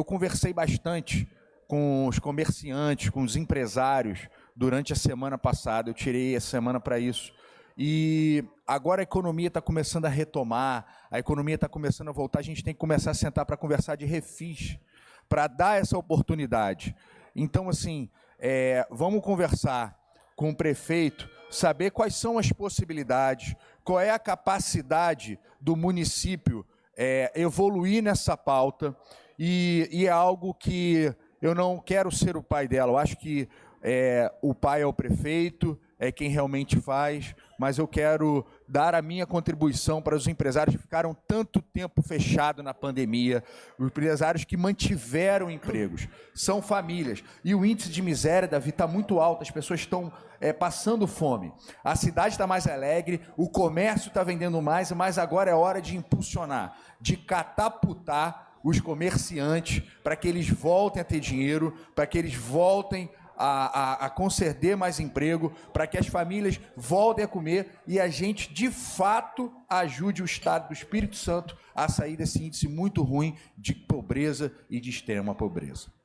Eu conversei bastante com os comerciantes, com os empresários durante a semana passada. Eu tirei a semana para isso. E agora a economia está começando a retomar, a economia está começando a voltar. A gente tem que começar a sentar para conversar de refis, para dar essa oportunidade. Então, assim, é, vamos conversar com o prefeito, saber quais são as possibilidades, qual é a capacidade do município é, evoluir nessa pauta e, e, é algo que eu não quero ser o pai dela. Eu acho que é, o pai é o prefeito, é quem realmente faz, mas eu quero dar a minha contribuição para os empresários que ficaram tanto tempo fechados na pandemia, os empresários que mantiveram empregos. São famílias. E o índice de miséria, Davi, está muito alto, as pessoas estão é, passando fome. A cidade está mais alegre, o comércio está vendendo mais, mas agora é hora de impulsionar, de catapultar os comerciantes para que eles voltem a ter dinheiro, para que eles voltem a, a, a conceder mais emprego, para que as famílias voltem a comer e a gente, de fato, ajude o Estado do Espírito Santo a sair desse índice muito ruim de pobreza e de extrema pobreza.